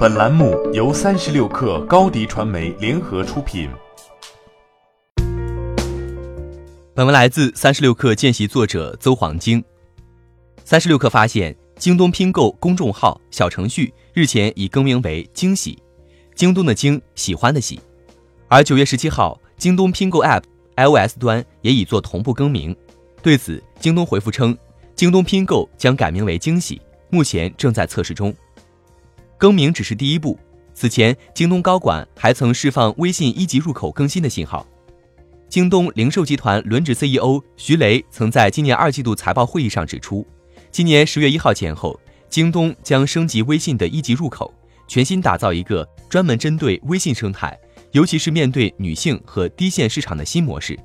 本栏目由三十六氪高低传媒联合出品。本文来自三十六氪见习作者邹黄晶。三十六氪发现，京东拼购公众号小程序日前已更名为“惊喜”，京东的“惊”喜欢的“喜”。而九月十七号，京东拼购 App iOS 端也已做同步更名。对此，京东回复称，京东拼购将改名为“惊喜”，目前正在测试中。更名只是第一步，此前京东高管还曾释放微信一级入口更新的信号。京东零售集团轮值 CEO 徐雷曾在今年二季度财报会议上指出，今年十月一号前后，京东将升级微信的一级入口，全新打造一个专门针对微信生态，尤其是面对女性和低线市场的新模式。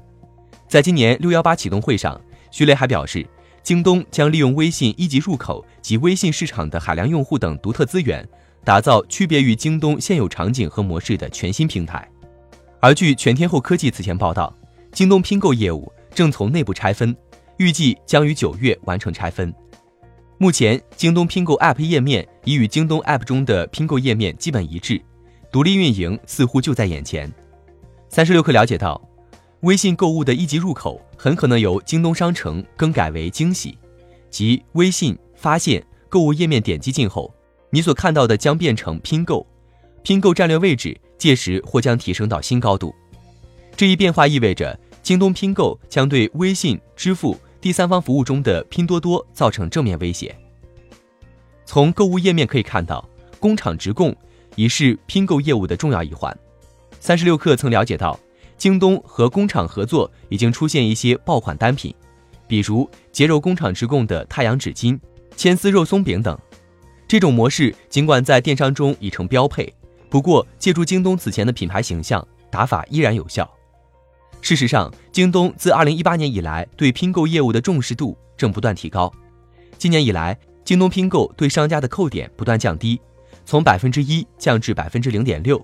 在今年六幺八启动会上，徐雷还表示，京东将利用微信一级入口及微信市场的海量用户等独特资源。打造区别于京东现有场景和模式的全新平台。而据全天候科技此前报道，京东拼购业务正从内部拆分，预计将于九月完成拆分。目前，京东拼购 App 页面已与京东 App 中的拼购页面基本一致，独立运营似乎就在眼前。三十六氪了解到，微信购物的一级入口很可能由京东商城更改为惊喜，即微信发现购物页面点击进后。你所看到的将变成拼购，拼购战略位置届时或将提升到新高度。这一变化意味着京东拼购将对微信、支付、第三方服务中的拼多多造成正面威胁。从购物页面可以看到，工厂直供已是拼购业务的重要一环。三十六氪曾了解到，京东和工厂合作已经出现一些爆款单品，比如洁柔工厂直供的太阳纸巾、千丝肉松饼等。这种模式尽管在电商中已成标配，不过借助京东此前的品牌形象，打法依然有效。事实上，京东自2018年以来对拼购业务的重视度正不断提高。今年以来，京东拼购对商家的扣点不断降低，从百分之一降至百分之零点六，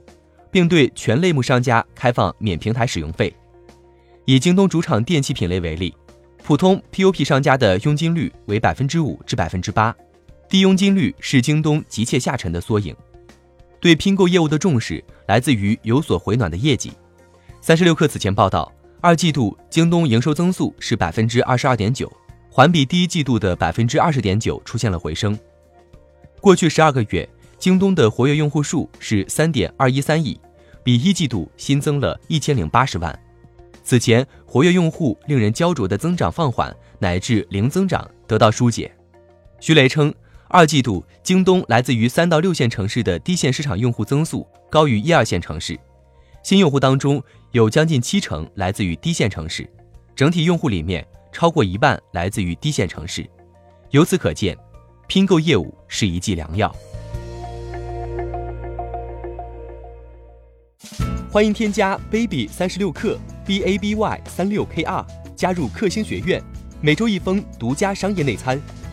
并对全类目商家开放免平台使用费。以京东主场电器品类为例，普通 POP 商家的佣金率为百分之五至百分之八。低佣金率是京东急切下沉的缩影，对拼购业务的重视来自于有所回暖的业绩。三十六氪此前报道，二季度京东营收增速是百分之二十二点九，环比第一季度的百分之二十点九出现了回升。过去十二个月，京东的活跃用户数是三点二一三亿，比一季度新增了一千零八十万。此前活跃用户令人焦灼的增长放缓乃至零增长得到疏解。徐雷称。二季度，京东来自于三到六线城市的低线市场用户增速高于一二线城市，新用户当中有将近七成来自于低线城市，整体用户里面超过一半来自于低线城市。由此可见，拼购业务是一剂良药。欢迎添加 baby 三十六克 b a b y 三六 k r 加入克星学院，每周一封独家商业内参。